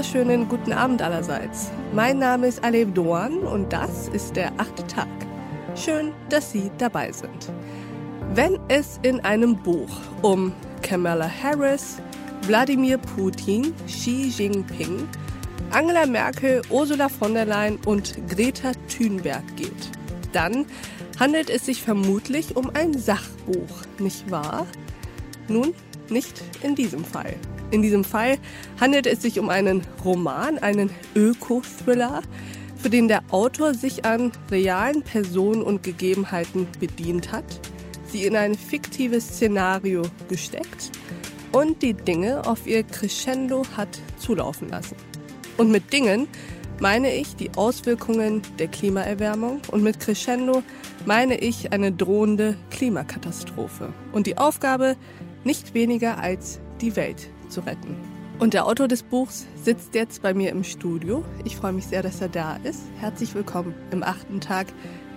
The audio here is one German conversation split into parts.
wunderschönen guten Abend allerseits. Mein Name ist Alev Doan und das ist der achte Tag. Schön, dass Sie dabei sind. Wenn es in einem Buch um Kamala Harris, Wladimir Putin, Xi Jinping, Angela Merkel, Ursula von der Leyen und Greta Thunberg geht, dann handelt es sich vermutlich um ein Sachbuch, nicht wahr? Nun, nicht in diesem Fall. In diesem Fall handelt es sich um einen Roman, einen Öko-Thriller, für den der Autor sich an realen Personen und Gegebenheiten bedient hat, sie in ein fiktives Szenario gesteckt und die Dinge auf ihr Crescendo hat zulaufen lassen. Und mit Dingen meine ich die Auswirkungen der Klimaerwärmung und mit Crescendo meine ich eine drohende Klimakatastrophe und die Aufgabe, nicht weniger als die Welt zu retten. Und der Autor des Buchs sitzt jetzt bei mir im Studio. Ich freue mich sehr, dass er da ist. Herzlich willkommen im achten Tag,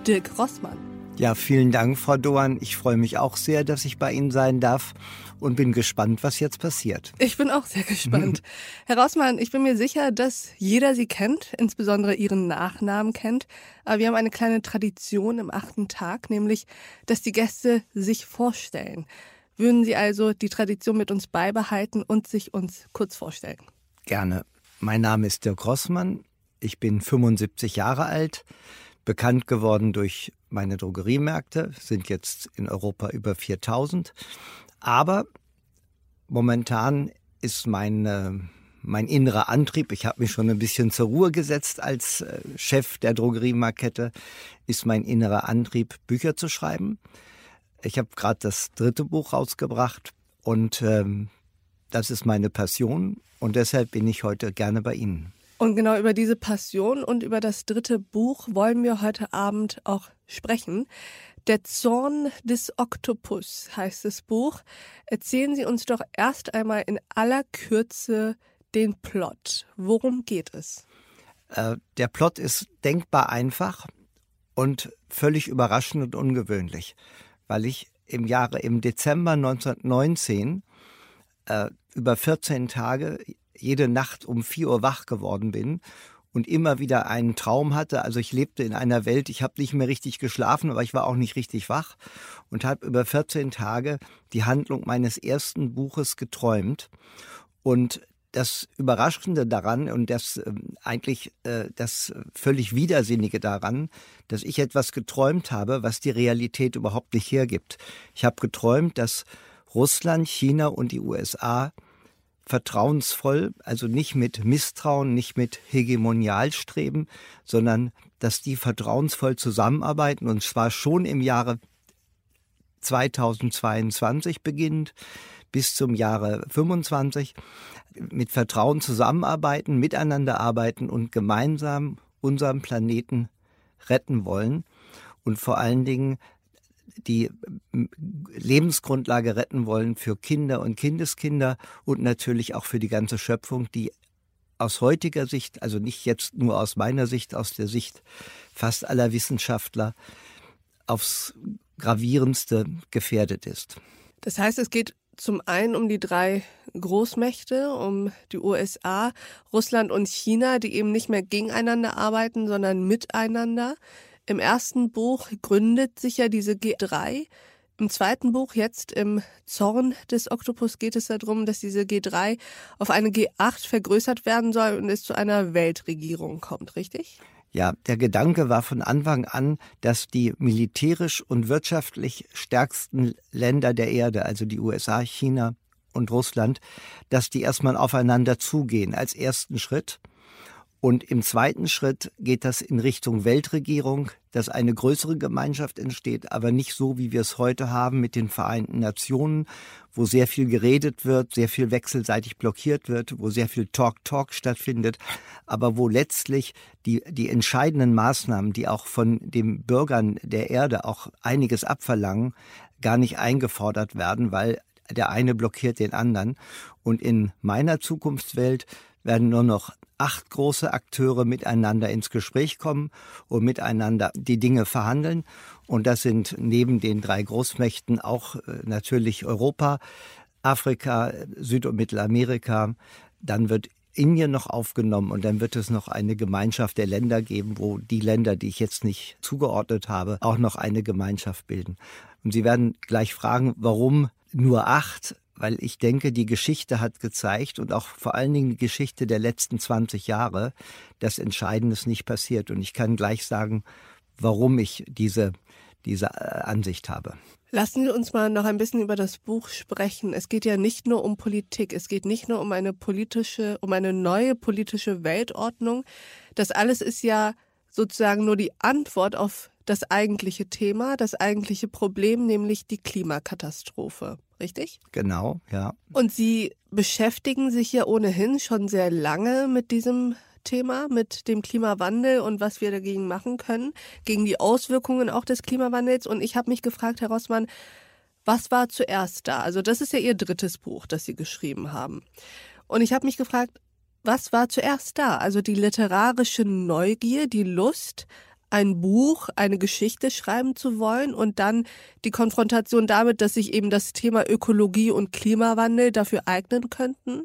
Dirk Rossmann. Ja, vielen Dank, Frau Doan. Ich freue mich auch sehr, dass ich bei Ihnen sein darf und bin gespannt, was jetzt passiert. Ich bin auch sehr gespannt. Herr Rossmann, ich bin mir sicher, dass jeder Sie kennt, insbesondere Ihren Nachnamen kennt. Aber wir haben eine kleine Tradition im achten Tag, nämlich, dass die Gäste sich vorstellen. Würden Sie also die Tradition mit uns beibehalten und sich uns kurz vorstellen? Gerne. Mein Name ist Dirk Rossmann. Ich bin 75 Jahre alt, bekannt geworden durch meine Drogeriemärkte, sind jetzt in Europa über 4000. Aber momentan ist mein, äh, mein innerer Antrieb, ich habe mich schon ein bisschen zur Ruhe gesetzt als äh, Chef der Drogeriemarkette, ist mein innerer Antrieb, Bücher zu schreiben. Ich habe gerade das dritte Buch rausgebracht und ähm, das ist meine Passion und deshalb bin ich heute gerne bei Ihnen. Und genau über diese Passion und über das dritte Buch wollen wir heute Abend auch sprechen. Der Zorn des Oktopus heißt das Buch. Erzählen Sie uns doch erst einmal in aller Kürze den Plot. Worum geht es? Äh, der Plot ist denkbar einfach und völlig überraschend und ungewöhnlich weil ich im Jahre, im Dezember 1919 äh, über 14 Tage jede Nacht um 4 Uhr wach geworden bin und immer wieder einen Traum hatte. Also ich lebte in einer Welt, ich habe nicht mehr richtig geschlafen, aber ich war auch nicht richtig wach und habe über 14 Tage die Handlung meines ersten Buches geträumt. Und das Überraschende daran und das äh, eigentlich äh, das völlig Widersinnige daran, dass ich etwas geträumt habe, was die Realität überhaupt nicht hergibt. Ich habe geträumt, dass Russland, China und die USA vertrauensvoll, also nicht mit Misstrauen, nicht mit Hegemonialstreben, sondern dass die vertrauensvoll zusammenarbeiten und zwar schon im Jahre 2022 beginnt bis zum Jahre 25 mit Vertrauen zusammenarbeiten, miteinander arbeiten und gemeinsam unseren Planeten retten wollen und vor allen Dingen die Lebensgrundlage retten wollen für Kinder und Kindeskinder und natürlich auch für die ganze Schöpfung, die aus heutiger Sicht, also nicht jetzt nur aus meiner Sicht, aus der Sicht fast aller Wissenschaftler, aufs gravierendste gefährdet ist. Das heißt, es geht zum einen um die drei Großmächte, um die USA, Russland und China, die eben nicht mehr gegeneinander arbeiten, sondern miteinander. Im ersten Buch gründet sich ja diese G3. Im zweiten Buch, jetzt im Zorn des Oktopus, geht es darum, dass diese G3 auf eine G8 vergrößert werden soll und es zu einer Weltregierung kommt, richtig? Ja, der Gedanke war von Anfang an, dass die militärisch und wirtschaftlich stärksten Länder der Erde, also die USA, China und Russland, dass die erstmal aufeinander zugehen als ersten Schritt und im zweiten Schritt geht das in Richtung Weltregierung, dass eine größere Gemeinschaft entsteht, aber nicht so, wie wir es heute haben mit den Vereinten Nationen, wo sehr viel geredet wird, sehr viel wechselseitig blockiert wird, wo sehr viel Talk-Talk stattfindet, aber wo letztlich die, die entscheidenden Maßnahmen, die auch von den Bürgern der Erde auch einiges abverlangen, gar nicht eingefordert werden, weil der eine blockiert den anderen. Und in meiner Zukunftswelt werden nur noch acht große Akteure miteinander ins Gespräch kommen und miteinander die Dinge verhandeln. Und das sind neben den drei Großmächten auch äh, natürlich Europa, Afrika, Süd- und Mittelamerika. Dann wird Indien noch aufgenommen und dann wird es noch eine Gemeinschaft der Länder geben, wo die Länder, die ich jetzt nicht zugeordnet habe, auch noch eine Gemeinschaft bilden. Und Sie werden gleich fragen, warum nur acht? Weil ich denke, die Geschichte hat gezeigt und auch vor allen Dingen die Geschichte der letzten 20 Jahre, dass Entscheidendes nicht passiert. Und ich kann gleich sagen, warum ich diese, diese äh, Ansicht habe. Lassen Sie uns mal noch ein bisschen über das Buch sprechen. Es geht ja nicht nur um Politik, es geht nicht nur um eine politische, um eine neue politische Weltordnung. Das alles ist ja sozusagen nur die Antwort auf das eigentliche Thema, das eigentliche Problem, nämlich die Klimakatastrophe. Richtig? Genau, ja. Und Sie beschäftigen sich ja ohnehin schon sehr lange mit diesem Thema mit dem Klimawandel und was wir dagegen machen können, gegen die Auswirkungen auch des Klimawandels. Und ich habe mich gefragt, Herr Rossmann, was war zuerst da? Also das ist ja Ihr drittes Buch, das Sie geschrieben haben. Und ich habe mich gefragt, was war zuerst da? Also die literarische Neugier, die Lust, ein Buch, eine Geschichte schreiben zu wollen und dann die Konfrontation damit, dass sich eben das Thema Ökologie und Klimawandel dafür eignen könnten?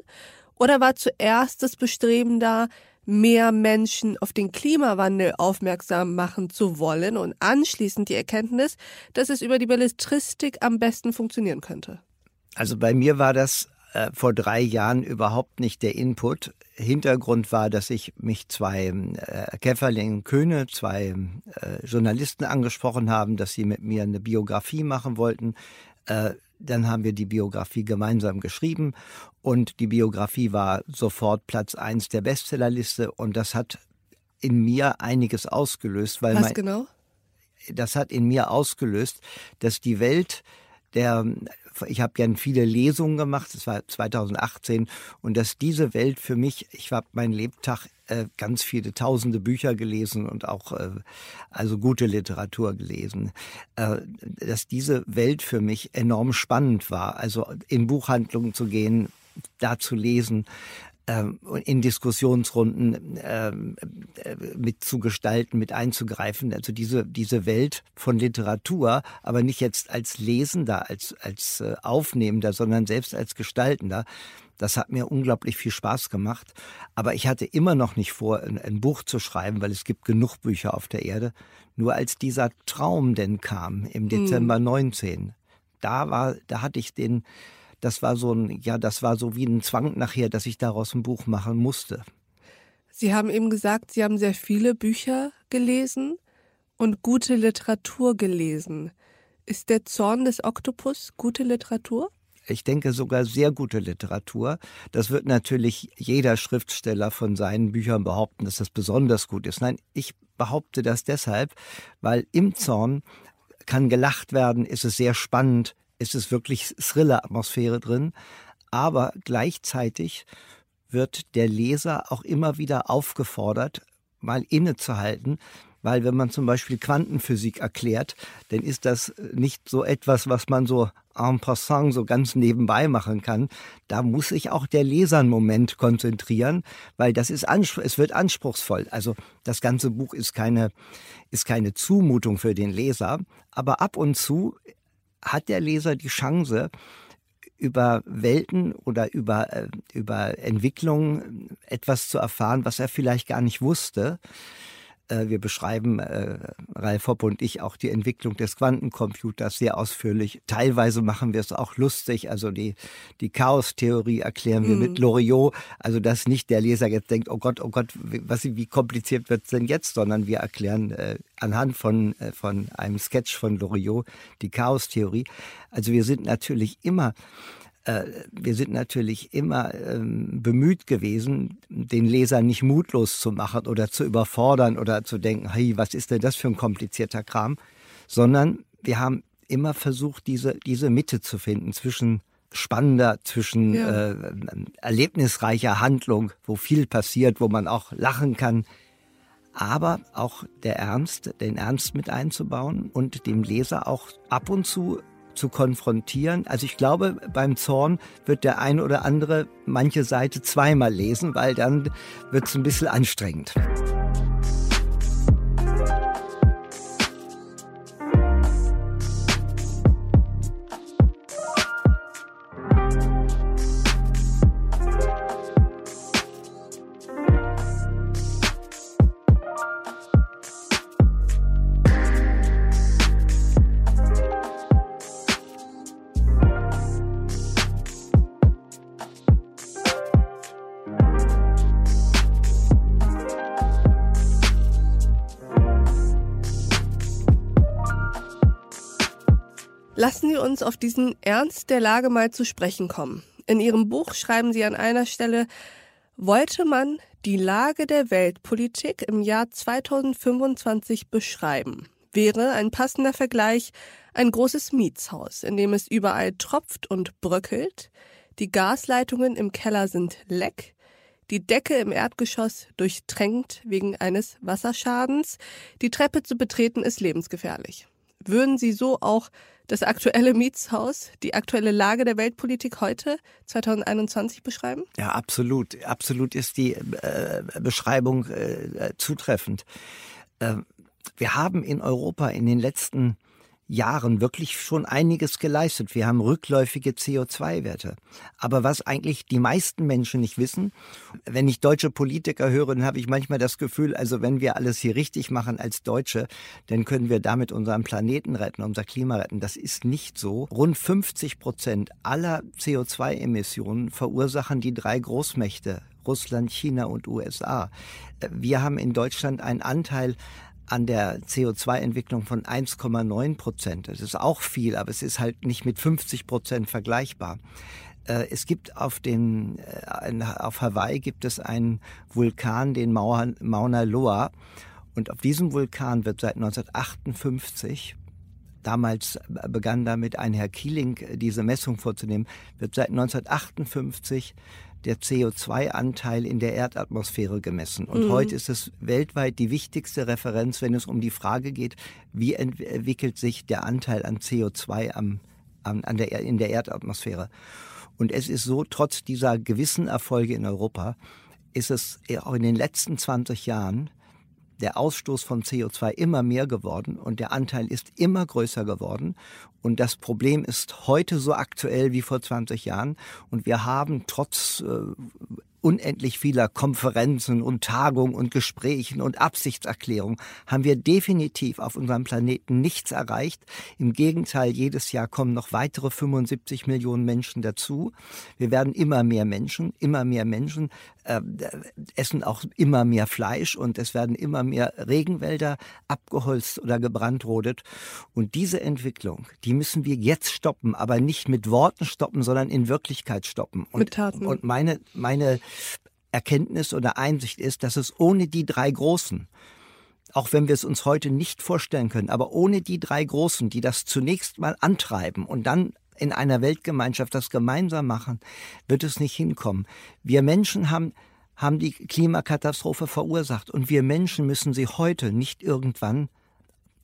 Oder war zuerst das Bestreben da, mehr Menschen auf den Klimawandel aufmerksam machen zu wollen und anschließend die Erkenntnis, dass es über die Belletristik am besten funktionieren könnte? Also bei mir war das äh, vor drei Jahren überhaupt nicht der Input. Hintergrund war, dass ich mich zwei äh, Käferling Köhne, zwei äh, Journalisten angesprochen haben, dass sie mit mir eine Biografie machen wollten. Äh, dann haben wir die Biografie gemeinsam geschrieben und die Biografie war sofort Platz eins der Bestsellerliste und das hat in mir einiges ausgelöst. Weil Was mein, genau? Das hat in mir ausgelöst, dass die Welt der ich habe gern viele Lesungen gemacht, das war 2018, und dass diese Welt für mich, ich habe meinen Lebtag äh, ganz viele tausende Bücher gelesen und auch äh, also gute Literatur gelesen, äh, dass diese Welt für mich enorm spannend war. Also in Buchhandlungen zu gehen, da zu lesen, in Diskussionsrunden ähm, äh, mitzugestalten, mit einzugreifen. Also diese, diese Welt von Literatur, aber nicht jetzt als Lesender, als, als äh, Aufnehmender, sondern selbst als Gestaltender. Das hat mir unglaublich viel Spaß gemacht. Aber ich hatte immer noch nicht vor, ein, ein, Buch zu schreiben, weil es gibt genug Bücher auf der Erde. Nur als dieser Traum denn kam im Dezember hm. 19, da war, da hatte ich den, das war so ein, ja, das war so wie ein Zwang nachher, dass ich daraus ein Buch machen musste. Sie haben eben gesagt, Sie haben sehr viele Bücher gelesen und gute Literatur gelesen. Ist der Zorn des Oktopus gute Literatur? ich denke sogar sehr gute Literatur. Das wird natürlich jeder Schriftsteller von seinen Büchern behaupten, dass das besonders gut ist. Nein, ich behaupte das deshalb, weil im Zorn kann gelacht werden, ist es sehr spannend, ist es wirklich Thriller-Atmosphäre drin, aber gleichzeitig wird der Leser auch immer wieder aufgefordert, mal innezuhalten, weil wenn man zum Beispiel Quantenphysik erklärt, dann ist das nicht so etwas, was man so en passant so ganz nebenbei machen kann. Da muss sich auch der Leser einen Moment konzentrieren, weil das ist es wird anspruchsvoll. Also das ganze Buch ist keine ist keine Zumutung für den Leser, aber ab und zu hat der Leser die Chance über Welten oder über, äh, über Entwicklungen etwas zu erfahren, was er vielleicht gar nicht wusste. Äh, wir beschreiben, äh, Ralf Hopp und ich, auch die Entwicklung des Quantencomputers sehr ausführlich. Teilweise machen wir es auch lustig. Also die, die Chaos-Theorie erklären wir mhm. mit Loriot. Also dass nicht der Leser jetzt denkt, oh Gott, oh Gott, was, wie kompliziert wird es denn jetzt, sondern wir erklären äh, anhand von, äh, von einem Sketch von Loriot die Chaos-Theorie. Also wir sind natürlich immer wir sind natürlich immer ähm, bemüht gewesen, den Leser nicht mutlos zu machen oder zu überfordern oder zu denken, hey, was ist denn das für ein komplizierter Kram, sondern wir haben immer versucht, diese, diese Mitte zu finden zwischen spannender, zwischen ja. äh, erlebnisreicher Handlung, wo viel passiert, wo man auch lachen kann, aber auch der Ernst, den Ernst mit einzubauen und dem Leser auch ab und zu zu konfrontieren. Also ich glaube, beim Zorn wird der ein oder andere manche Seite zweimal lesen, weil dann wird es ein bisschen anstrengend. Lassen Sie uns auf diesen Ernst der Lage mal zu sprechen kommen. In Ihrem Buch schreiben Sie an einer Stelle, wollte man die Lage der Weltpolitik im Jahr 2025 beschreiben, wäre ein passender Vergleich ein großes Mietshaus, in dem es überall tropft und bröckelt, die Gasleitungen im Keller sind leck, die Decke im Erdgeschoss durchtränkt wegen eines Wasserschadens, die Treppe zu betreten ist lebensgefährlich. Würden Sie so auch das aktuelle Mietshaus, die aktuelle Lage der Weltpolitik heute, 2021, beschreiben? Ja, absolut. Absolut ist die äh, Beschreibung äh, zutreffend. Äh, wir haben in Europa in den letzten Jahren wirklich schon einiges geleistet. Wir haben rückläufige CO2-Werte. Aber was eigentlich die meisten Menschen nicht wissen, wenn ich deutsche Politiker höre, dann habe ich manchmal das Gefühl, also wenn wir alles hier richtig machen als Deutsche, dann können wir damit unseren Planeten retten, unser Klima retten. Das ist nicht so. Rund 50 Prozent aller CO2-Emissionen verursachen die drei Großmächte Russland, China und USA. Wir haben in Deutschland einen Anteil an der CO2-Entwicklung von 1,9 Prozent. Das ist auch viel, aber es ist halt nicht mit 50 Prozent vergleichbar. Äh, es gibt auf den, äh, auf Hawaii gibt es einen Vulkan, den Mauna Loa. Und auf diesem Vulkan wird seit 1958 Damals begann damit ein Herr Keeling diese Messung vorzunehmen, wird seit 1958 der CO2-Anteil in der Erdatmosphäre gemessen. Und mhm. heute ist es weltweit die wichtigste Referenz, wenn es um die Frage geht, wie entwickelt sich der Anteil an CO2 am, an, an der, in der Erdatmosphäre. Und es ist so, trotz dieser gewissen Erfolge in Europa, ist es auch in den letzten 20 Jahren der Ausstoß von CO2 immer mehr geworden und der Anteil ist immer größer geworden. Und das Problem ist heute so aktuell wie vor 20 Jahren. Und wir haben trotz äh, unendlich vieler Konferenzen und Tagungen und Gesprächen und Absichtserklärungen haben wir definitiv auf unserem Planeten nichts erreicht. Im Gegenteil, jedes Jahr kommen noch weitere 75 Millionen Menschen dazu. Wir werden immer mehr Menschen, immer mehr Menschen äh, essen auch immer mehr Fleisch und es werden immer mehr Regenwälder abgeholzt oder gebrandrodet. Und diese Entwicklung, die müssen wir jetzt stoppen, aber nicht mit Worten stoppen, sondern in Wirklichkeit stoppen. Und, mit Taten. Und meine, meine Erkenntnis oder Einsicht ist, dass es ohne die drei Großen, auch wenn wir es uns heute nicht vorstellen können, aber ohne die drei Großen, die das zunächst mal antreiben und dann in einer Weltgemeinschaft das gemeinsam machen, wird es nicht hinkommen. Wir Menschen haben haben die Klimakatastrophe verursacht und wir Menschen müssen sie heute, nicht irgendwann,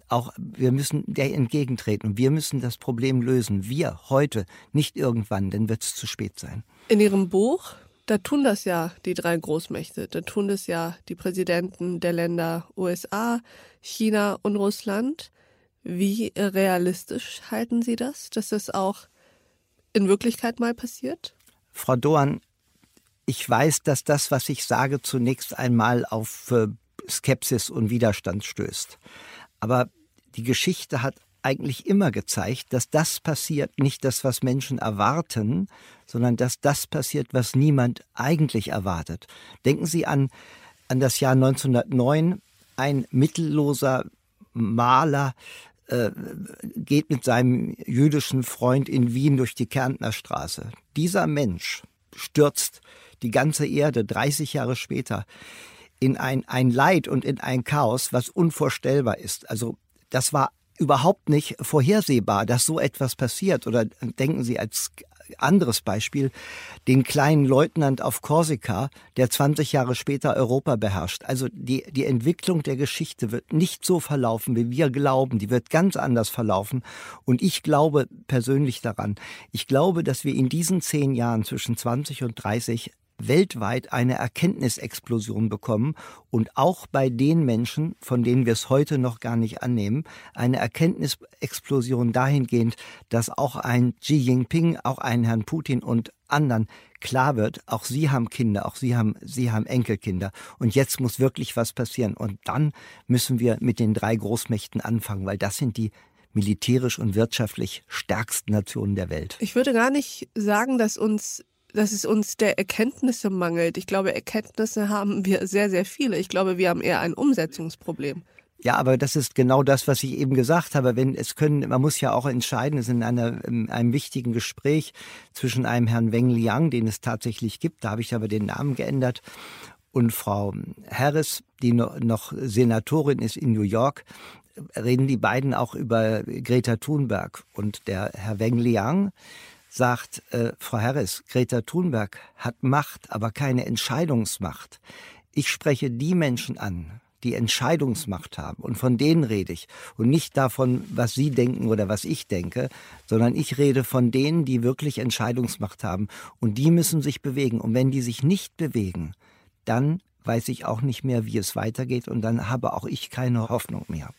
auch wir müssen der entgegentreten und wir müssen das Problem lösen. Wir heute, nicht irgendwann, denn wird es zu spät sein. In Ihrem Buch da tun das ja die drei Großmächte, da tun das ja die Präsidenten der Länder USA, China und Russland. Wie realistisch halten Sie das, dass das auch in Wirklichkeit mal passiert? Frau Doan, ich weiß, dass das, was ich sage, zunächst einmal auf äh, Skepsis und Widerstand stößt. Aber die Geschichte hat eigentlich immer gezeigt, dass das passiert, nicht das, was Menschen erwarten, sondern dass das passiert, was niemand eigentlich erwartet. Denken Sie an, an das Jahr 1909. Ein mittelloser Maler äh, geht mit seinem jüdischen Freund in Wien durch die Kärntner Straße. Dieser Mensch stürzt die ganze Erde 30 Jahre später in ein, ein Leid und in ein Chaos, was unvorstellbar ist. Also das war überhaupt nicht vorhersehbar, dass so etwas passiert. Oder denken Sie als anderes Beispiel den kleinen Leutnant auf Korsika, der 20 Jahre später Europa beherrscht. Also die, die Entwicklung der Geschichte wird nicht so verlaufen, wie wir glauben. Die wird ganz anders verlaufen. Und ich glaube persönlich daran. Ich glaube, dass wir in diesen zehn Jahren zwischen 20 und 30 weltweit eine Erkenntnisexplosion bekommen und auch bei den Menschen, von denen wir es heute noch gar nicht annehmen, eine Erkenntnisexplosion dahingehend, dass auch ein Xi Jinping, auch ein Herrn Putin und anderen klar wird, auch sie haben Kinder, auch sie haben, sie haben Enkelkinder. Und jetzt muss wirklich was passieren. Und dann müssen wir mit den drei Großmächten anfangen, weil das sind die militärisch und wirtschaftlich stärksten Nationen der Welt. Ich würde gar nicht sagen, dass uns dass es uns der Erkenntnisse mangelt. Ich glaube, Erkenntnisse haben wir sehr, sehr viele. Ich glaube, wir haben eher ein Umsetzungsproblem. Ja, aber das ist genau das, was ich eben gesagt habe. Wenn es können, man muss ja auch entscheiden, es ist in, einer, in einem wichtigen Gespräch zwischen einem Herrn Weng Liang, den es tatsächlich gibt, da habe ich aber den Namen geändert, und Frau Harris, die noch Senatorin ist in New York, reden die beiden auch über Greta Thunberg. Und der Herr Weng Liang sagt, äh, Frau Harris, Greta Thunberg hat Macht, aber keine Entscheidungsmacht. Ich spreche die Menschen an, die Entscheidungsmacht haben. Und von denen rede ich. Und nicht davon, was Sie denken oder was ich denke, sondern ich rede von denen, die wirklich Entscheidungsmacht haben. Und die müssen sich bewegen. Und wenn die sich nicht bewegen, dann weiß ich auch nicht mehr, wie es weitergeht. Und dann habe auch ich keine Hoffnung mehr.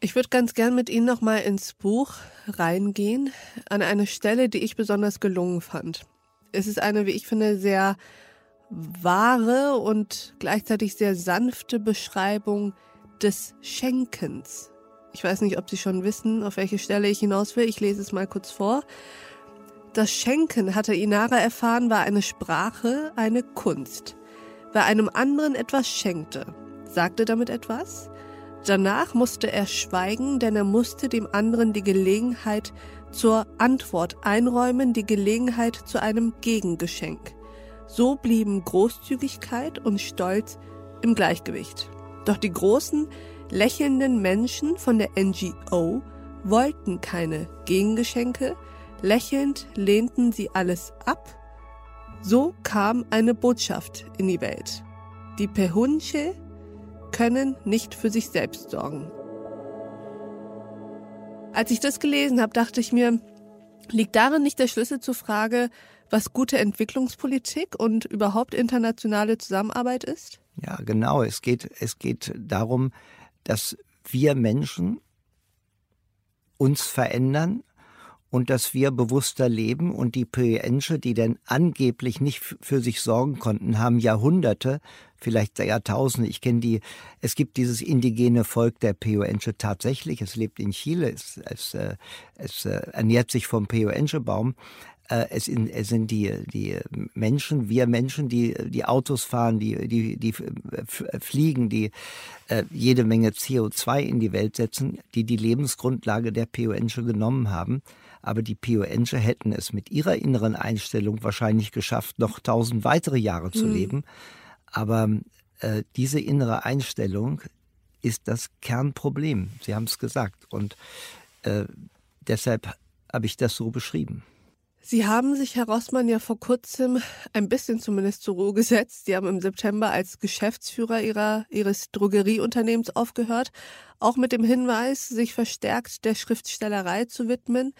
Ich würde ganz gern mit Ihnen noch mal ins Buch reingehen, an eine Stelle, die ich besonders gelungen fand. Es ist eine, wie ich finde, sehr wahre und gleichzeitig sehr sanfte Beschreibung des Schenkens. Ich weiß nicht, ob Sie schon wissen, auf welche Stelle ich hinaus will. Ich lese es mal kurz vor. Das Schenken, hatte Inara erfahren, war eine Sprache, eine Kunst. Wer einem anderen etwas schenkte, sagte damit etwas. Danach musste er schweigen, denn er musste dem anderen die Gelegenheit zur Antwort einräumen, die Gelegenheit zu einem Gegengeschenk. So blieben Großzügigkeit und Stolz im Gleichgewicht. Doch die großen, lächelnden Menschen von der NGO wollten keine Gegengeschenke, lächelnd lehnten sie alles ab. So kam eine Botschaft in die Welt. Die Pehunche können nicht für sich selbst sorgen. Als ich das gelesen habe, dachte ich mir, liegt darin nicht der Schlüssel zur Frage, was gute Entwicklungspolitik und überhaupt internationale Zusammenarbeit ist? Ja, genau. Es geht, es geht darum, dass wir Menschen uns verändern und dass wir bewusster leben und die Pöensche, die denn angeblich nicht für sich sorgen konnten, haben Jahrhunderte, vielleicht Jahrtausende, ich kenne die, es gibt dieses indigene Volk der Pöensche tatsächlich, es lebt in Chile, es, es, äh, es äh, ernährt sich vom Pöensche-Baum, äh, es, sind die, die Menschen, wir Menschen, die die Autos fahren, die, die, die fliegen, die jede Menge CO2 in die Welt setzen, die die Lebensgrundlage der PONsche genommen haben. Aber die PONsche hätten es mit ihrer inneren Einstellung wahrscheinlich geschafft, noch tausend weitere Jahre zu mhm. leben. Aber äh, diese innere Einstellung ist das Kernproblem. Sie haben es gesagt. Und äh, deshalb habe ich das so beschrieben. Sie haben sich, Herr Rossmann, ja vor kurzem ein bisschen zumindest zur Ruhe gesetzt. Sie haben im September als Geschäftsführer ihrer, Ihres Drogerieunternehmens aufgehört, auch mit dem Hinweis, sich verstärkt der Schriftstellerei zu widmen.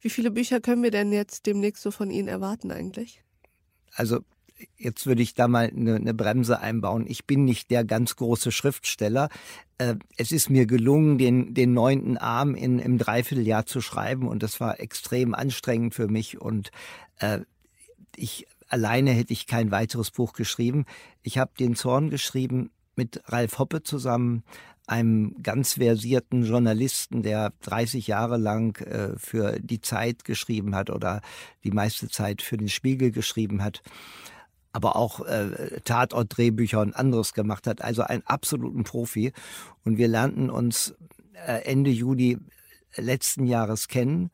Wie viele Bücher können wir denn jetzt demnächst so von Ihnen erwarten eigentlich? Also jetzt würde ich da mal eine, eine, Bremse einbauen. Ich bin nicht der ganz große Schriftsteller. Äh, es ist mir gelungen, den, den neunten Arm in, im Dreivierteljahr zu schreiben und das war extrem anstrengend für mich und äh, ich alleine hätte ich kein weiteres Buch geschrieben. Ich habe den Zorn geschrieben mit Ralf Hoppe zusammen, einem ganz versierten Journalisten, der 30 Jahre lang äh, für die Zeit geschrieben hat oder die meiste Zeit für den Spiegel geschrieben hat aber auch äh, Tatortdrehbücher und anderes gemacht hat. Also ein absoluten Profi. Und wir lernten uns äh, Ende Juli letzten Jahres kennen.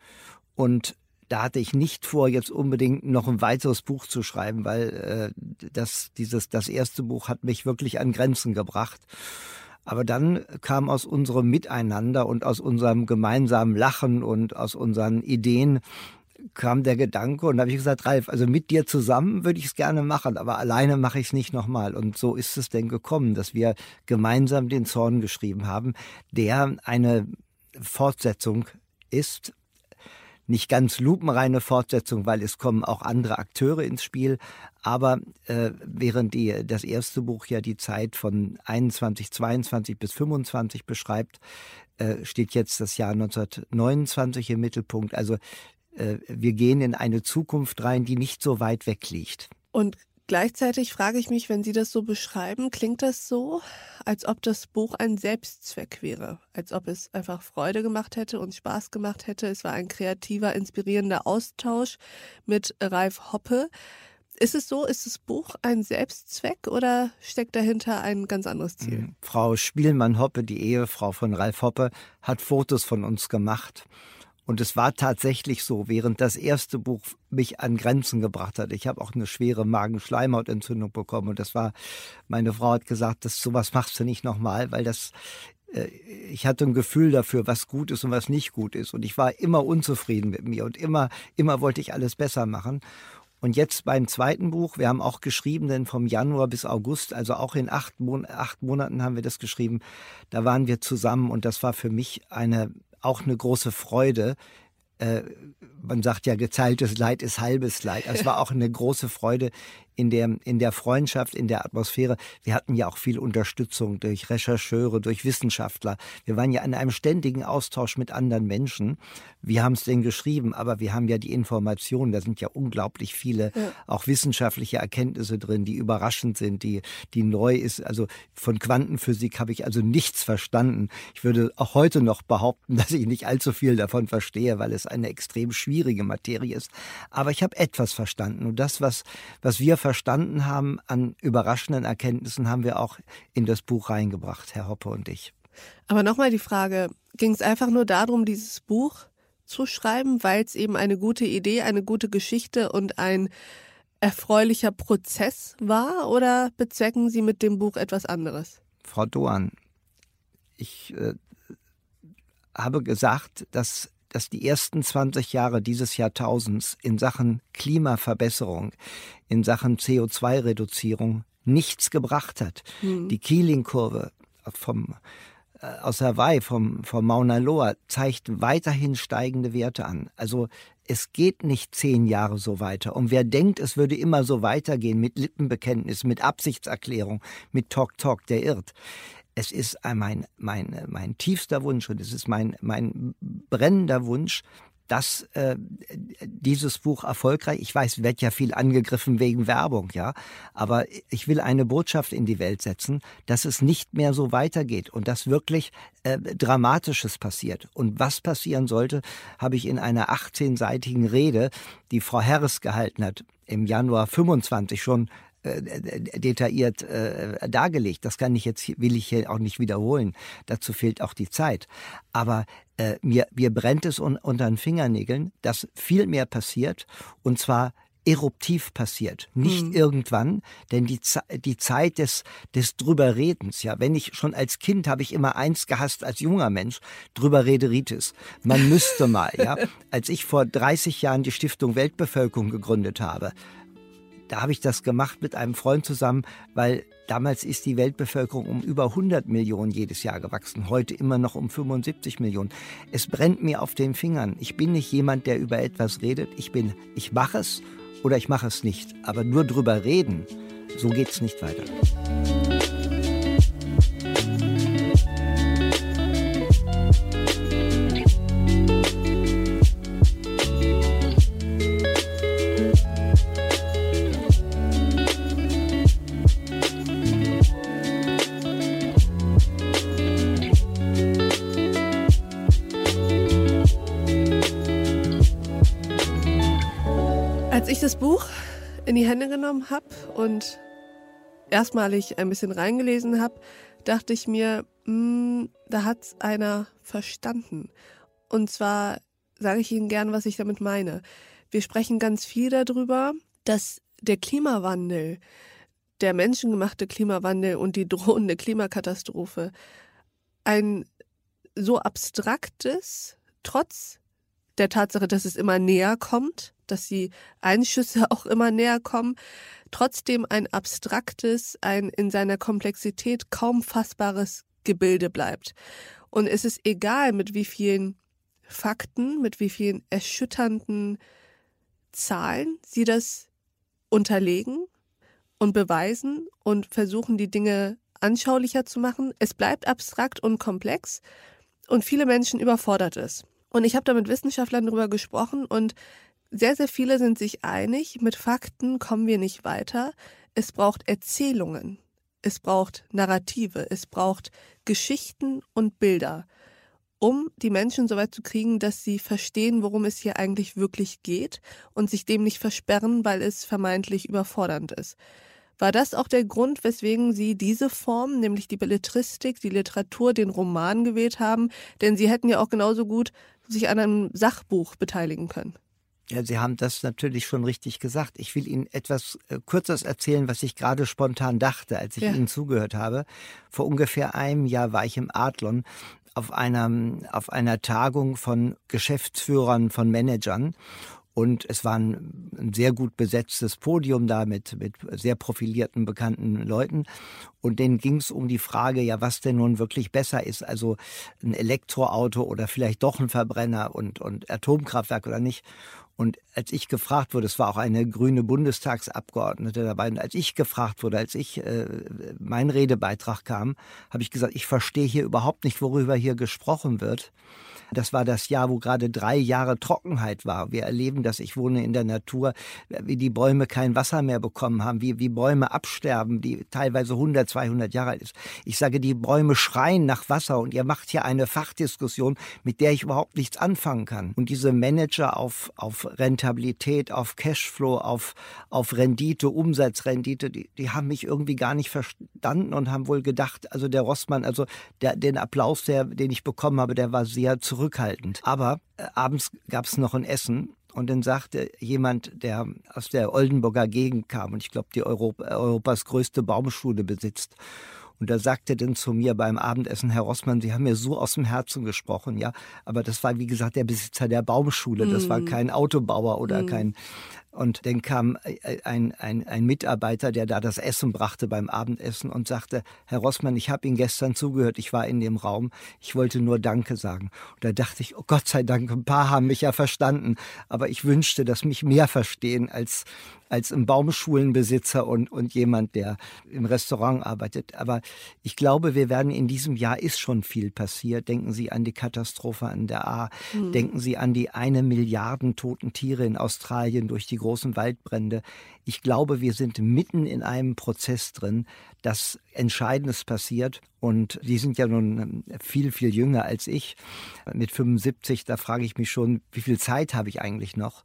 Und da hatte ich nicht vor, jetzt unbedingt noch ein weiteres Buch zu schreiben, weil äh, das, dieses, das erste Buch hat mich wirklich an Grenzen gebracht. Aber dann kam aus unserem Miteinander und aus unserem gemeinsamen Lachen und aus unseren Ideen kam der Gedanke und habe ich gesagt, Ralf, also mit dir zusammen würde ich es gerne machen, aber alleine mache ich es nicht nochmal. Und so ist es denn gekommen, dass wir gemeinsam den Zorn geschrieben haben, der eine Fortsetzung ist, nicht ganz lupenreine Fortsetzung, weil es kommen auch andere Akteure ins Spiel. Aber äh, während die, das erste Buch ja die Zeit von 21, 22 bis 25 beschreibt, äh, steht jetzt das Jahr 1929 im Mittelpunkt. Also wir gehen in eine Zukunft rein, die nicht so weit weg liegt. Und gleichzeitig frage ich mich, wenn Sie das so beschreiben, klingt das so, als ob das Buch ein Selbstzweck wäre, als ob es einfach Freude gemacht hätte und Spaß gemacht hätte. Es war ein kreativer, inspirierender Austausch mit Ralf Hoppe. Ist es so, ist das Buch ein Selbstzweck oder steckt dahinter ein ganz anderes Ziel? Mhm. Frau Spielmann-Hoppe, die Ehefrau von Ralf Hoppe, hat Fotos von uns gemacht. Und es war tatsächlich so, während das erste Buch mich an Grenzen gebracht hat. Ich habe auch eine schwere Magenschleimhautentzündung bekommen. Und das war, meine Frau hat gesagt, das sowas machst du nicht nochmal, weil das äh, ich hatte ein Gefühl dafür, was gut ist und was nicht gut ist. Und ich war immer unzufrieden mit mir und immer, immer wollte ich alles besser machen. Und jetzt beim zweiten Buch, wir haben auch geschrieben, denn vom Januar bis August, also auch in acht, Mon acht Monaten haben wir das geschrieben, da waren wir zusammen und das war für mich eine, auch eine große Freude, äh, man sagt ja, geteiltes Leid ist halbes Leid. Es war auch eine große Freude, in der, in der Freundschaft, in der Atmosphäre. Wir hatten ja auch viel Unterstützung durch Rechercheure, durch Wissenschaftler. Wir waren ja in einem ständigen Austausch mit anderen Menschen. Wir haben es denn geschrieben, aber wir haben ja die Informationen. Da sind ja unglaublich viele ja. auch wissenschaftliche Erkenntnisse drin, die überraschend sind, die, die neu ist. Also von Quantenphysik habe ich also nichts verstanden. Ich würde auch heute noch behaupten, dass ich nicht allzu viel davon verstehe, weil es eine extrem schwierige Materie ist. Aber ich habe etwas verstanden. Und das, was, was wir verstanden haben an überraschenden Erkenntnissen, haben wir auch in das Buch reingebracht, Herr Hoppe und ich. Aber nochmal die Frage, ging es einfach nur darum, dieses Buch zu schreiben, weil es eben eine gute Idee, eine gute Geschichte und ein erfreulicher Prozess war oder bezwecken Sie mit dem Buch etwas anderes? Frau Doan, ich äh, habe gesagt, dass dass die ersten 20 Jahre dieses Jahrtausends in Sachen Klimaverbesserung, in Sachen CO2-Reduzierung nichts gebracht hat. Mhm. Die Keeling-Kurve vom äh, aus Hawaii, vom, vom Mauna Loa, zeigt weiterhin steigende Werte an. Also es geht nicht zehn Jahre so weiter. Und wer denkt, es würde immer so weitergehen mit Lippenbekenntnis, mit Absichtserklärung, mit Talk Talk, der irrt es ist mein, mein, mein tiefster Wunsch und es ist mein, mein brennender Wunsch, dass äh, dieses Buch erfolgreich, ich weiß, wird ja viel angegriffen wegen Werbung, ja, aber ich will eine Botschaft in die Welt setzen, dass es nicht mehr so weitergeht und dass wirklich äh, Dramatisches passiert. Und was passieren sollte, habe ich in einer 18-seitigen Rede, die Frau Harris gehalten hat, im Januar 25 schon detailliert äh, dargelegt. Das kann ich jetzt, will ich hier auch nicht wiederholen. Dazu fehlt auch die Zeit. Aber äh, mir, mir brennt es un, unter den Fingernägeln, dass viel mehr passiert und zwar eruptiv passiert, nicht hm. irgendwann, denn die, die Zeit des, des Drüberredens, ja, wenn ich schon als Kind habe ich immer eins gehasst als junger Mensch, Drüberrederitis. Man müsste mal, ja, als ich vor 30 Jahren die Stiftung Weltbevölkerung gegründet habe, da habe ich das gemacht mit einem Freund zusammen, weil damals ist die Weltbevölkerung um über 100 Millionen jedes Jahr gewachsen, heute immer noch um 75 Millionen. Es brennt mir auf den Fingern. Ich bin nicht jemand, der über etwas redet. Ich bin, ich mache es oder ich mache es nicht. Aber nur drüber reden, so geht es nicht weiter. Das Buch in die Hände genommen habe und erstmalig ein bisschen reingelesen habe, dachte ich mir, mh, hm, da hat's einer verstanden. Und zwar sage ich Ihnen gern, was ich damit meine. Wir sprechen ganz viel darüber, dass der Klimawandel, der menschengemachte Klimawandel und die drohende Klimakatastrophe ein so abstraktes, trotz der Tatsache, dass es immer näher kommt, dass die Einschüsse auch immer näher kommen, trotzdem ein abstraktes, ein in seiner Komplexität kaum fassbares Gebilde bleibt. Und es ist egal, mit wie vielen Fakten, mit wie vielen erschütternden Zahlen sie das unterlegen und beweisen und versuchen, die Dinge anschaulicher zu machen. Es bleibt abstrakt und komplex und viele Menschen überfordert es. Und ich habe da mit Wissenschaftlern darüber gesprochen und sehr, sehr viele sind sich einig, mit Fakten kommen wir nicht weiter. Es braucht Erzählungen, es braucht Narrative, es braucht Geschichten und Bilder. um die Menschen so weit zu kriegen, dass sie verstehen, worum es hier eigentlich wirklich geht und sich dem nicht versperren, weil es vermeintlich überfordernd ist. War das auch der Grund, weswegen Sie diese Form, nämlich die Belletristik, die Literatur, den Roman gewählt haben? Denn Sie hätten ja auch genauso gut sich an einem Sachbuch beteiligen können. Ja, Sie haben das natürlich schon richtig gesagt. Ich will Ihnen etwas äh, Kurzes erzählen, was ich gerade spontan dachte, als ich ja. Ihnen zugehört habe. Vor ungefähr einem Jahr war ich im Adlon auf einer, auf einer Tagung von Geschäftsführern, von Managern. Und es war ein, ein, sehr gut besetztes Podium da mit, mit sehr profilierten, bekannten Leuten. Und denen ging es um die Frage, ja, was denn nun wirklich besser ist. Also ein Elektroauto oder vielleicht doch ein Verbrenner und, und Atomkraftwerk oder nicht. Und als ich gefragt wurde, es war auch eine grüne Bundestagsabgeordnete dabei, und als ich gefragt wurde, als ich äh, mein Redebeitrag kam, habe ich gesagt, ich verstehe hier überhaupt nicht, worüber hier gesprochen wird. Das war das Jahr, wo gerade drei Jahre Trockenheit war. Wir erleben das, ich wohne in der Natur, wie die Bäume kein Wasser mehr bekommen haben, wie, wie Bäume absterben, die teilweise 100, 200 Jahre alt ist. Ich sage, die Bäume schreien nach Wasser und ihr macht hier eine Fachdiskussion, mit der ich überhaupt nichts anfangen kann. Und diese Manager auf, auf Rentabilität, auf Cashflow, auf, auf Rendite, Umsatzrendite, die, die haben mich irgendwie gar nicht verstanden und haben wohl gedacht, also der Rossmann, also der, den Applaus, der, den ich bekommen habe, der war sehr zurück zurückhaltend. Aber äh, abends gab es noch ein Essen und dann sagte jemand, der aus der Oldenburger Gegend kam und ich glaube, die Europa, Europas größte Baumschule besitzt. Und da sagte dann zu mir beim Abendessen, Herr Rossmann, Sie haben mir so aus dem Herzen gesprochen, ja. Aber das war, wie gesagt, der Besitzer der Baumschule. Das mm. war kein Autobauer oder mm. kein, und dann kam äh, ein, ein, ein Mitarbeiter, der da das Essen brachte beim Abendessen und sagte, Herr Rossmann, ich habe Ihnen gestern zugehört, ich war in dem Raum, ich wollte nur Danke sagen. Und da dachte ich, oh Gott sei Dank, ein paar haben mich ja verstanden, aber ich wünschte, dass mich mehr verstehen als, als ein Baumschulenbesitzer und, und jemand, der im Restaurant arbeitet. Aber ich glaube, wir werden in diesem Jahr ist schon viel passiert. Denken Sie an die Katastrophe an der A. Mhm. Denken Sie an die eine Milliarden toten Tiere in Australien durch die großen Waldbrände. Ich glaube, wir sind mitten in einem Prozess drin, dass Entscheidendes passiert. Und die sind ja nun viel, viel jünger als ich. Mit 75, da frage ich mich schon, wie viel Zeit habe ich eigentlich noch?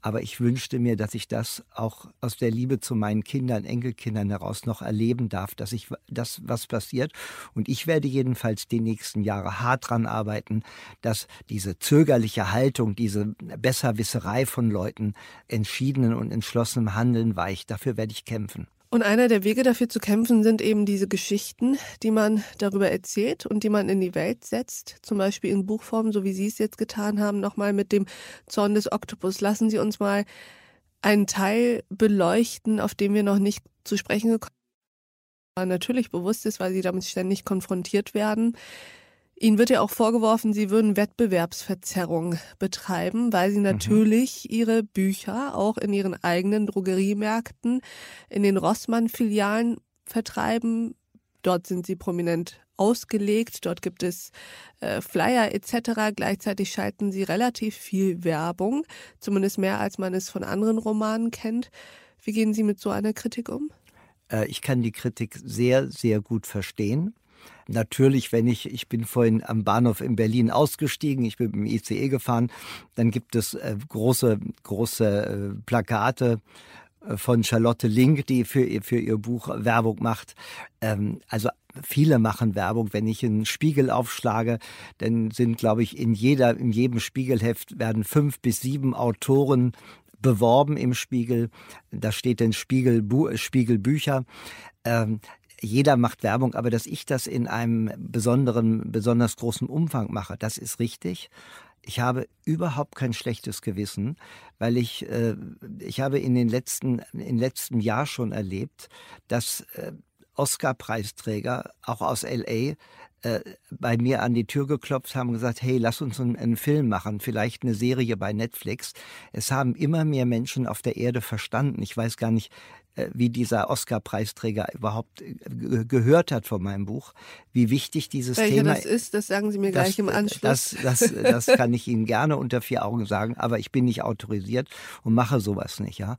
Aber ich wünschte mir, dass ich das auch aus der Liebe zu meinen Kindern, Enkelkindern heraus noch erleben darf, dass ich das, was passiert. Und ich werde jedenfalls die nächsten Jahre hart dran arbeiten, dass diese zögerliche Haltung, diese Besserwisserei von Leuten entschiedenen und entschlossenem Handeln weicht. Dafür werde ich kämpfen. Und einer der Wege dafür zu kämpfen sind eben diese Geschichten, die man darüber erzählt und die man in die Welt setzt, zum Beispiel in Buchform, so wie Sie es jetzt getan haben, nochmal mit dem Zorn des Oktopus. Lassen Sie uns mal einen Teil beleuchten, auf den wir noch nicht zu sprechen gekommen sind, natürlich bewusst ist, weil Sie damit ständig konfrontiert werden. Ihnen wird ja auch vorgeworfen, Sie würden Wettbewerbsverzerrung betreiben, weil Sie mhm. natürlich mhm. Ihre Bücher auch in Ihren eigenen Drogeriemärkten, in den Rossmann-Filialen vertreiben. Dort sind Sie prominent ausgelegt, dort gibt es äh, Flyer etc. Gleichzeitig schalten Sie relativ viel Werbung, zumindest mehr als man es von anderen Romanen kennt. Wie gehen Sie mit so einer Kritik um? Äh, ich kann die Kritik sehr, sehr gut verstehen. Natürlich, wenn ich, ich bin vorhin am Bahnhof in Berlin ausgestiegen, ich bin mit dem ICE gefahren, dann gibt es äh, große, große äh, Plakate äh, von Charlotte Link, die für ihr, für ihr Buch Werbung macht. Ähm, also viele machen Werbung. Wenn ich einen Spiegel aufschlage, dann sind, glaube ich, in jeder, in jedem Spiegelheft werden fünf bis sieben Autoren beworben im Spiegel. Da steht dann Spiegel, Spiegelbücher. Ähm, jeder macht Werbung, aber dass ich das in einem besonderen, besonders großen Umfang mache, das ist richtig. Ich habe überhaupt kein schlechtes Gewissen, weil ich, äh, ich habe in den letzten, im letzten Jahr schon erlebt, dass äh, Oscar-Preisträger, auch aus LA, äh, bei mir an die Tür geklopft haben und gesagt, hey, lass uns einen, einen, Film machen, vielleicht eine Serie bei Netflix. Es haben immer mehr Menschen auf der Erde verstanden. Ich weiß gar nicht, wie dieser Oscar-Preisträger überhaupt äh, gehört hat von meinem Buch, wie wichtig dieses Welcher Thema das ist. Das sagen Sie mir das, gleich im Anschluss. Das, das, das kann ich Ihnen gerne unter vier Augen sagen, aber ich bin nicht autorisiert und mache sowas nicht. Ja,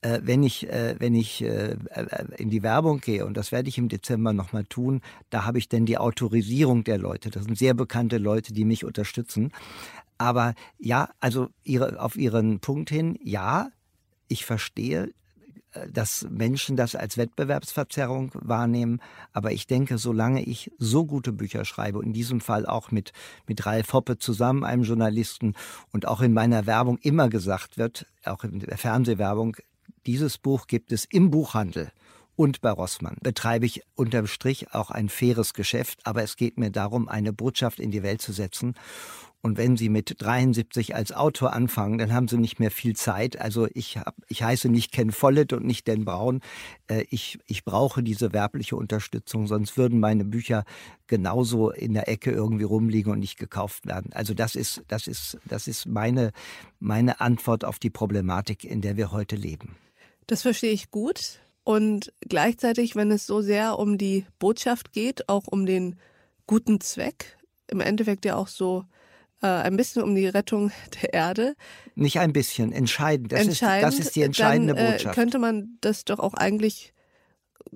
äh, wenn ich wenn ich in die Werbung gehe und das werde ich im Dezember noch mal tun, da habe ich denn die Autorisierung der Leute. Das sind sehr bekannte Leute, die mich unterstützen. Aber ja, also ihre, auf Ihren Punkt hin, ja, ich verstehe, äh, dass Menschen das als Wettbewerbsverzerrung wahrnehmen. Aber ich denke, solange ich so gute Bücher schreibe, in diesem Fall auch mit, mit Ralf Hoppe zusammen, einem Journalisten, und auch in meiner Werbung immer gesagt wird, auch in der Fernsehwerbung, dieses Buch gibt es im Buchhandel und bei Rossmann betreibe ich unterm Strich auch ein faires Geschäft, aber es geht mir darum, eine Botschaft in die Welt zu setzen. Und wenn Sie mit 73 als Autor anfangen, dann haben Sie nicht mehr viel Zeit. Also ich, hab, ich heiße nicht Ken Follett und nicht Dan Braun. Äh, ich, ich brauche diese werbliche Unterstützung, sonst würden meine Bücher genauso in der Ecke irgendwie rumliegen und nicht gekauft werden. Also das ist, das ist, das ist meine, meine Antwort auf die Problematik, in der wir heute leben. Das verstehe ich gut. Und gleichzeitig, wenn es so sehr um die Botschaft geht, auch um den guten Zweck, im Endeffekt ja auch so äh, ein bisschen um die Rettung der Erde. Nicht ein bisschen, entscheidend. Das, entscheidend, ist, das ist die entscheidende dann, äh, Botschaft. könnte man das doch auch eigentlich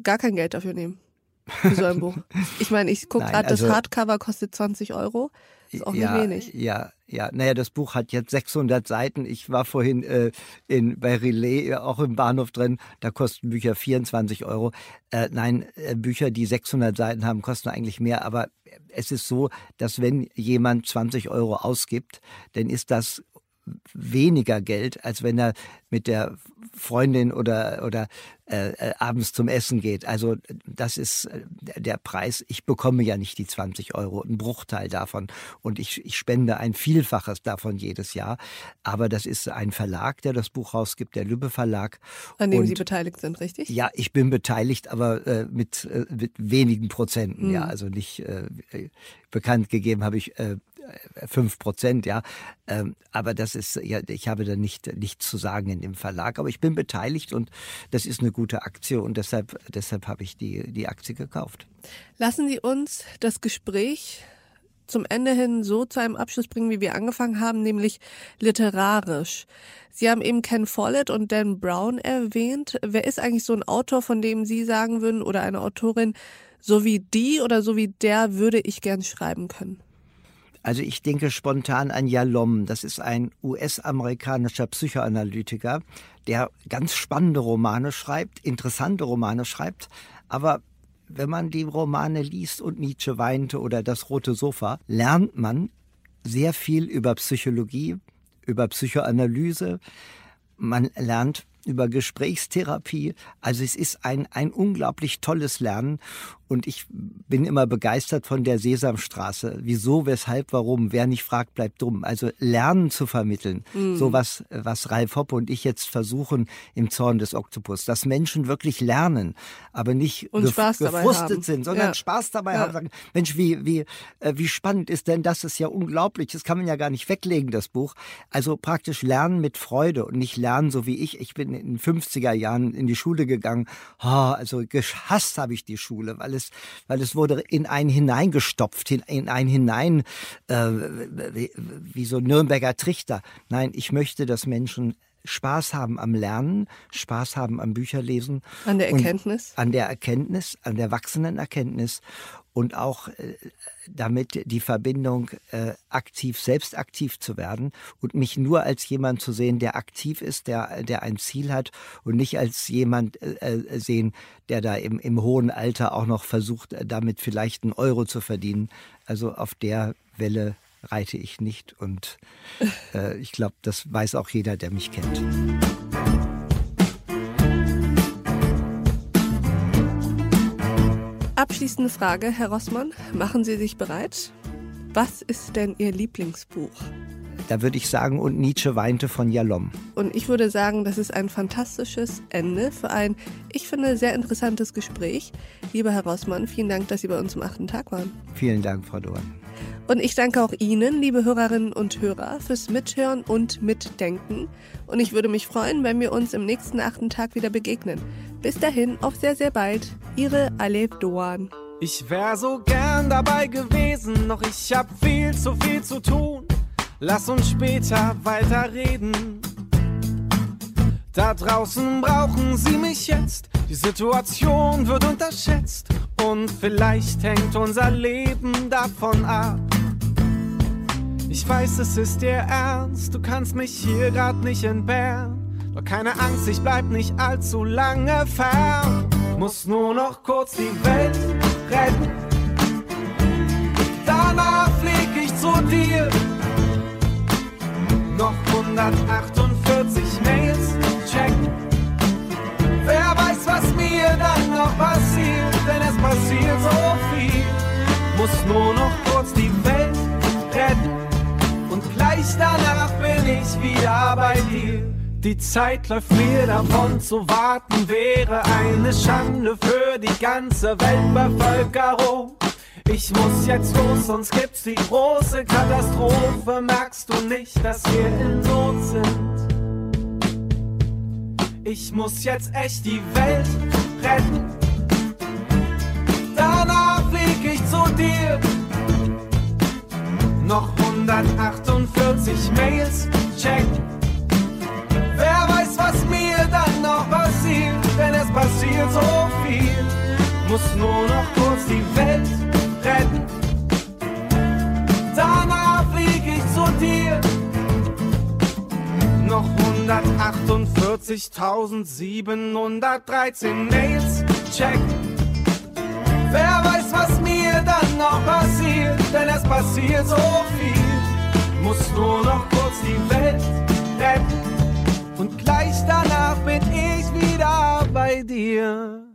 gar kein Geld dafür nehmen. Für so ein Buch. Ich meine, ich gucke gerade, also, das Hardcover kostet 20 Euro. Ist auch ja, nicht wenig. Ja, ja. Naja, das Buch hat jetzt 600 Seiten. Ich war vorhin äh, in, bei Relais, auch im Bahnhof drin. Da kosten Bücher 24 Euro. Äh, nein, äh, Bücher, die 600 Seiten haben, kosten eigentlich mehr. Aber es ist so, dass wenn jemand 20 Euro ausgibt, dann ist das weniger Geld, als wenn er mit der Freundin oder, oder äh, äh, abends zum Essen geht. Also das ist äh, der Preis. Ich bekomme ja nicht die 20 Euro, ein Bruchteil davon. Und ich, ich spende ein Vielfaches davon jedes Jahr. Aber das ist ein Verlag, der das Buch rausgibt, der Lübbe Verlag. An dem Und, Sie beteiligt sind, richtig? Ja, ich bin beteiligt, aber äh, mit, äh, mit wenigen Prozenten. Mhm. Ja, also nicht äh, bekannt gegeben habe ich fünf Prozent, ja. Ähm, aber das ist, ja, ich habe da nicht nichts zu sagen in dem Verlag, aber ich bin beteiligt und das ist eine gute Aktie und deshalb, deshalb habe ich die, die Aktie gekauft. Lassen Sie uns das Gespräch zum Ende hin so zu einem Abschluss bringen, wie wir angefangen haben, nämlich literarisch. Sie haben eben Ken Follett und Dan Brown erwähnt. Wer ist eigentlich so ein Autor, von dem Sie sagen würden, oder eine Autorin, so wie die oder so wie der würde ich gern schreiben können? Also ich denke spontan an Yalom. Das ist ein US-amerikanischer Psychoanalytiker, der ganz spannende Romane schreibt, interessante Romane schreibt. Aber wenn man die Romane liest und Nietzsche weinte oder das rote Sofa, lernt man sehr viel über Psychologie, über Psychoanalyse. Man lernt über Gesprächstherapie. Also es ist ein, ein unglaublich tolles Lernen und ich bin immer begeistert von der Sesamstraße. Wieso, weshalb, warum? Wer nicht fragt, bleibt dumm. Also Lernen zu vermitteln. Mhm. So was, was Ralf Hoppe und ich jetzt versuchen im Zorn des Oktopus. Dass Menschen wirklich lernen, aber nicht und gef gefrustet sind, sondern ja. Spaß dabei ja. haben. Sagen, Mensch, wie, wie, äh, wie spannend ist denn das? ist ja unglaublich. Das kann man ja gar nicht weglegen, das Buch. Also praktisch lernen mit Freude und nicht lernen so wie ich. Ich bin in den 50er Jahren in die Schule gegangen. Oh, also gehasst habe ich die Schule, weil es, weil es wurde in einen hineingestopft, in, in einen hinein, äh, wie, wie so Nürnberger Trichter. Nein, ich möchte, dass Menschen Spaß haben am Lernen, Spaß haben am Bücherlesen. An der Erkenntnis? An der Erkenntnis, an der wachsenden Erkenntnis und auch äh, damit die Verbindung äh, aktiv, selbst aktiv zu werden und mich nur als jemand zu sehen, der aktiv ist, der, der ein Ziel hat und nicht als jemand äh, äh sehen, der da im, im hohen Alter auch noch versucht, äh, damit vielleicht einen Euro zu verdienen. Also auf der Welle reite ich nicht und äh, ich glaube, das weiß auch jeder, der mich kennt. Abschließende Frage, Herr Rossmann. Machen Sie sich bereit? Was ist denn Ihr Lieblingsbuch? Da würde ich sagen, und Nietzsche weinte von Jalom. Und ich würde sagen, das ist ein fantastisches Ende für ein, ich finde, sehr interessantes Gespräch. Lieber Herr Rossmann, vielen Dank, dass Sie bei uns im achten Tag waren. Vielen Dank, Frau Dorn. Und ich danke auch Ihnen, liebe Hörerinnen und Hörer, fürs Mithören und Mitdenken. Und ich würde mich freuen, wenn wir uns im nächsten achten Tag wieder begegnen. Bis dahin, auf sehr, sehr bald. Ihre Alef Doan. Ich wär so gern dabei gewesen, doch ich hab viel zu viel zu tun. Lass uns später weiterreden. Da draußen brauchen sie mich jetzt. Die Situation wird unterschätzt Und vielleicht hängt unser Leben davon ab. Ich weiß, es ist dir ernst, du kannst mich hier grad nicht entbehren. Doch keine Angst, ich bleib nicht allzu lange fern. Muss nur noch kurz die Welt retten. Danach flieg ich zu dir. Noch 148 Mails checken. Wer weiß, was mir dann noch passiert, denn es passiert so viel. Muss nur noch kurz die Welt. Und gleich danach bin ich wieder bei dir. Die Zeit läuft mir davon, zu warten wäre eine Schande für die ganze Weltbevölkerung. Ich muss jetzt los, sonst gibt's die große Katastrophe. Merkst du nicht, dass wir in Not sind? Ich muss jetzt echt die Welt retten. Danach flieg ich zu dir. Noch 148 Mails checken Wer weiß, was mir dann noch passiert, denn es passiert so viel. Muss nur noch kurz die Welt retten. Danach flieg ich zu dir. Noch 148.713 Mails check. Wer weiß, was mir dann noch passiert, denn es passiert so viel. Muss nur noch kurz die Welt retten. Und gleich danach bin ich wieder bei dir.